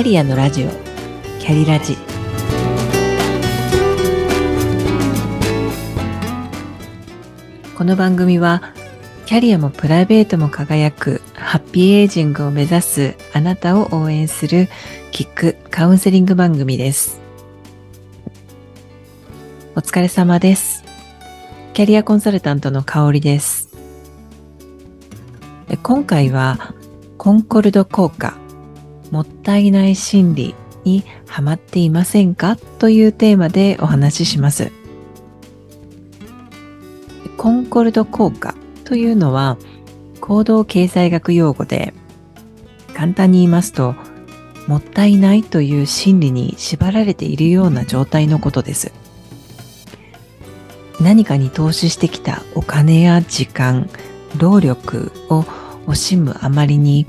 キャリアのラジオ。キャリラジ。この番組はキャリアもプライベートも輝くハッピーエイジングを目指すあなたを応援するキックカウンセリング番組です。お疲れ様です。キャリアコンサルタントの香りです。今回はコンコルド効果。もったいない心理にハマっていませんか？というテーマでお話しします。コンコルド効果というのは行動経済学用語で簡単に言いますともったいないという心理に縛られているような状態のことです。何かに投資してきたお金や時間、労力を惜しむあまりに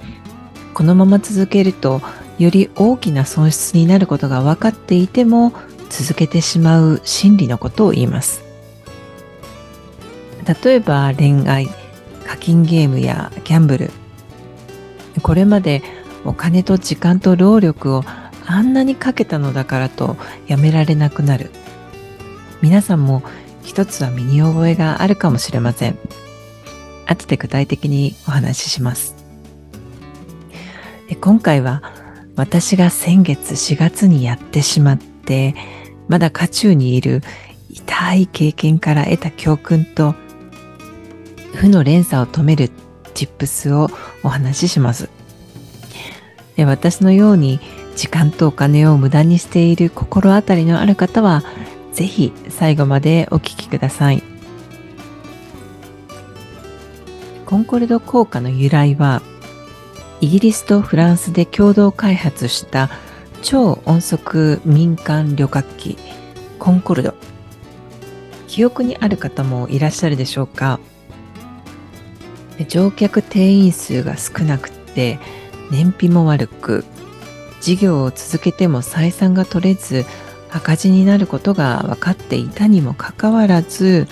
このまま続けるとより大きな損失になることが分かっていても続けてしまう心理のことを言います。例えば恋愛課金ゲームやギャンブル。これまでお金と時間と労力をあんなにかけたのだからとやめられなくなる。皆さんも一つは身に覚えがあるかもしれません。後で具体的にお話しします。今回は私が先月4月にやってしまってまだ渦中にいる痛い経験から得た教訓と負の連鎖を止めるチップスをお話しします。で私のように時間とお金を無駄にしている心当たりのある方はぜひ最後までお聞きください。コンコルド効果の由来はイギリスとフランスで共同開発した超音速民間旅客機コンコルド。記憶にある方もいらっしゃるでしょうか？乗客定員数が少なくて燃費も悪く事業を続けても採算が取れず赤字になることが分かっていたにもかかわらず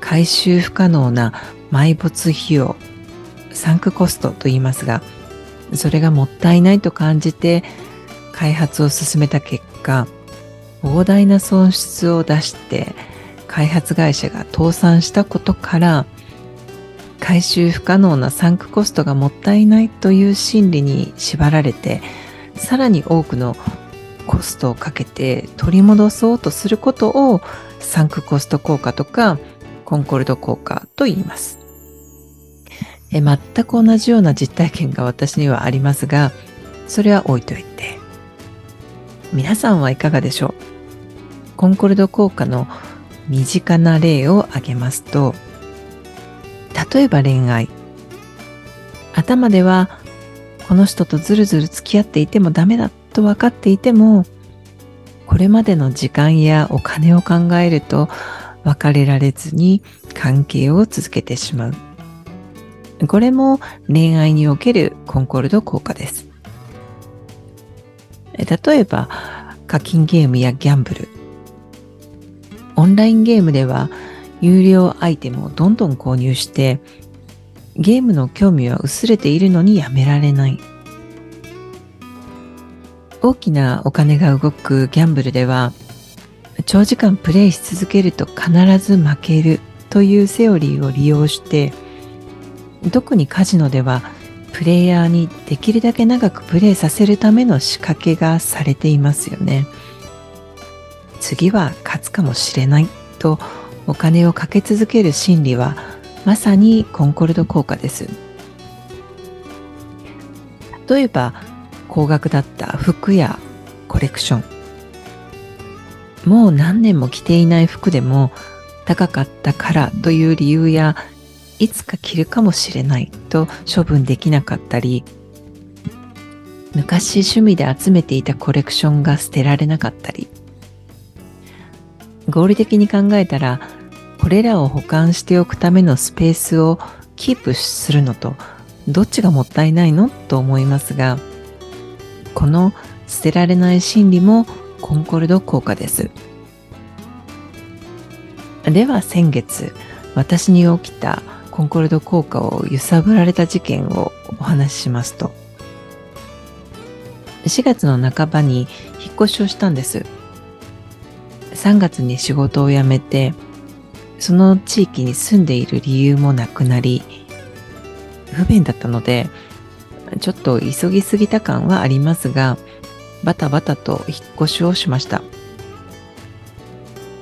回収不可能な埋没費用サンクコストと言いますがそれがもったいないと感じて開発を進めた結果膨大な損失を出して開発会社が倒産したことから回収不可能なサンクコストがもったいないという心理に縛られてさらに多くのコストをかけて取り戻そうとすることをサンクコスト効果とかコンコルド効果と言います。え全く同じような実体験が私にはありますが、それは置いといて。皆さんはいかがでしょう？コンコルド効果の身近な例を挙げますと、例えば恋愛。頭では、この人とずるずる付き合っていてもダメだと分かっていても、これまでの時間やお金を考えると別れられずに関係を続けてしまう。これも恋愛におけるコンコルド効果です。例えば、課金ゲームやギャンブル。オンラインゲームでは有料アイテムをどんどん購入して、ゲームの興味は薄れているのにやめられない。大きなお金が動くギャンブルでは、長時間プレイし続けると必ず負けるというセオリーを利用して、特にカジノではプレイヤーにできるだけ長くプレイさせるための仕掛けがされていますよね。次は勝つかもしれないとお金をかけ続ける心理はまさにコンコルド効果です。例えば高額だった服やコレクション。もう何年も着ていない服でも高かったからという理由やいつか着るかもしれないと処分できなかったり昔趣味で集めていたコレクションが捨てられなかったり。合理的に考えたらこれらを保管しておくためのスペースをキープするのとどっちがもったいないのと思いますがこの捨てられない心理もコンコルド効果です。では先月私に起きたコンコルド効果を揺さぶられた事件をお話ししますと4月の半ばに引っ越しをしたんです。3月に仕事を辞めて、その地域に住んでいる理由もなくなり、不便だったので、ちょっと急ぎすぎた感はありますが、バタバタと引っ越しをしました。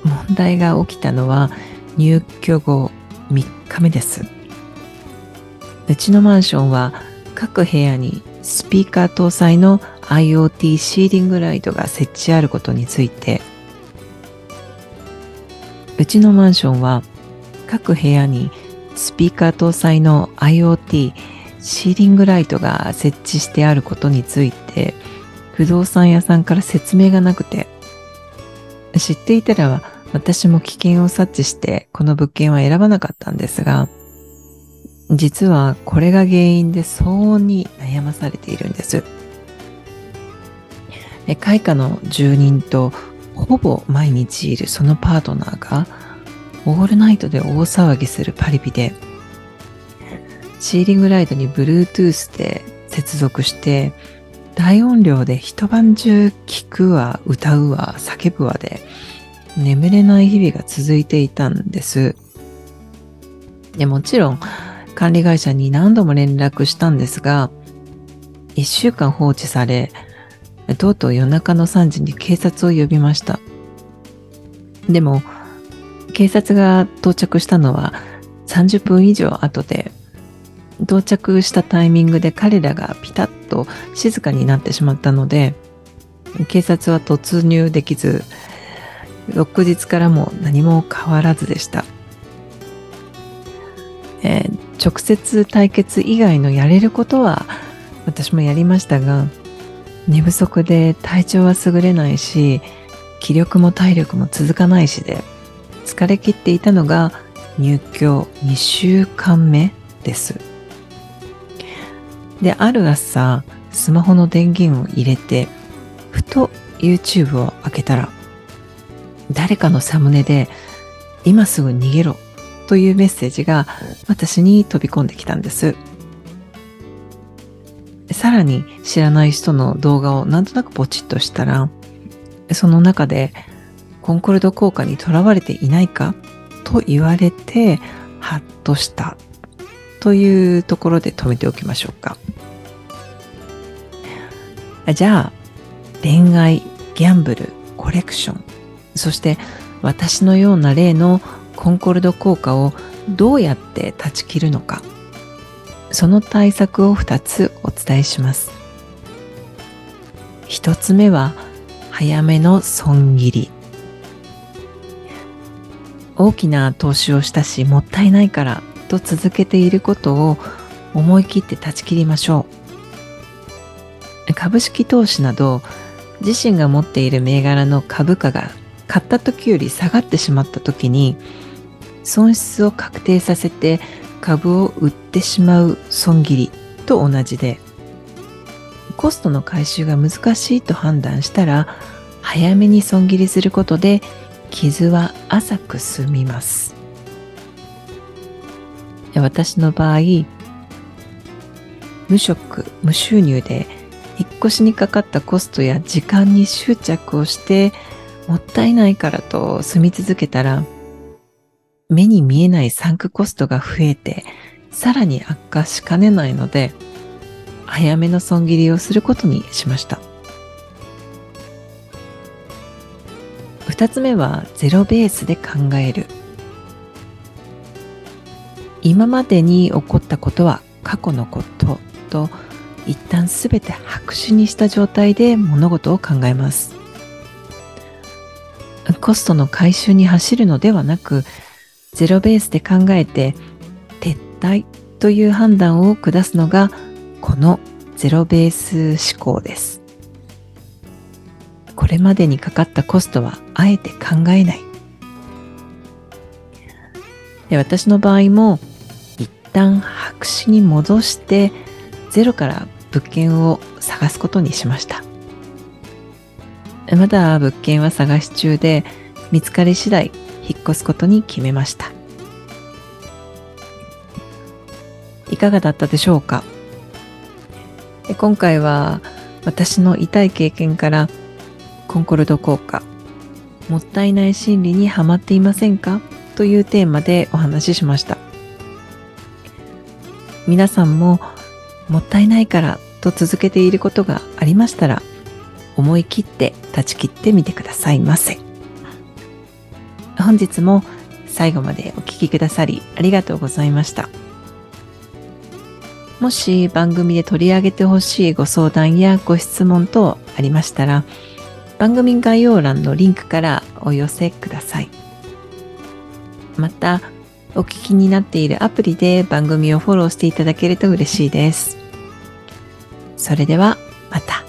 問題が起きたのは入居後3日目です。うちのマンションは各部屋にスピーカー搭載の IoT シーリングライトが設置あることについてうちのマンションは各部屋にスピーカー搭載の IoT シーリングライトが設置してあることについて不動産屋さんから説明がなくて知っていたら私も危険を察知してこの物件は選ばなかったんですが実はこれが原因で騒音に悩まされているんです。開花の住人とほぼ毎日いるそのパートナーがオールナイトで大騒ぎするパリピでシーリングライトに Bluetooth で接続して大音量で一晩中聴くわ歌うわ叫ぶわで眠れない日々が続いていたんですでもちろん管理会社に何度も連絡したんですが一週間放置されとうとう夜中の3時に警察を呼びました。でも、警察が到着したのは30分以上後で、到着したタイミングで彼らがピタッと静かになってしまったので、警察は突入できず、翌日からも何も変わらずでした。えー、直接対決以外のやれることは私もやりましたが、寝不足で体調は優れないし気力も体力も続かないしで疲れ切っていたのが入居2週間目ですである朝スマホの電源を入れてふと YouTube を開けたら誰かのサムネで今すぐ逃げろというメッセージが私に飛び込んできたんです。さらに知らない人の動画をなんとなくポチッとしたら、その中でコンコルド効果にとらわれていないかと言われて、ハッとしたというところで止めておきましょうか。じゃあ、恋愛、ギャンブル、コレクション、そして私のような例のコンコルド効果をどうやって断ち切るのか。その対策を2つお伝えします。1つ目は早めの損切り。大きな投資をしたしもったいないからと続けていることを思い切って断ち切りましょう。株式投資など自身が持っている銘柄の株価が買った時より下がってしまった時に損失を確定させて株を売ってしまう損切りと同じでコストの回収が難しいと判断したら早めに損切りすることで傷は浅く済みます。私の場合無職無収入で引っ越しにかかったコストや時間に執着をしてもったいないからと住み続けたら目に見えないサンクコストが増えて、さらに悪化しかねないので、早めの損切りをすることにしました。二つ目はゼロベースで考える。今までに起こったことは過去のことと一旦すべて白紙にした状態で物事を考えます。コストの回収に走るのではなくゼロベースで考えて撤退という判断を下すのがこのゼロベース思考です。これまでにかかったコストはあえて考えない。で私の場合も一旦白紙に戻してゼロから物件を探すことにしました。まだ物件は探し中で見つかり次第引っ越すことに決めました。いかがだったでしょうか？今回は私の痛い経験からコンコルド効果もったいない心理にはまっていませんか？というテーマでお話ししました。皆さんももったいないからと続けていることがありましたら思い切って断ち切ってみてくださいませ。本日も最後までお聴きくださりありがとうございました。もし番組で取り上げてほしいご相談やご質問等ありましたら番組概要欄のリンクからお寄せください。またお聞きになっているアプリで番組をフォローしていただけると嬉しいです。それではまた。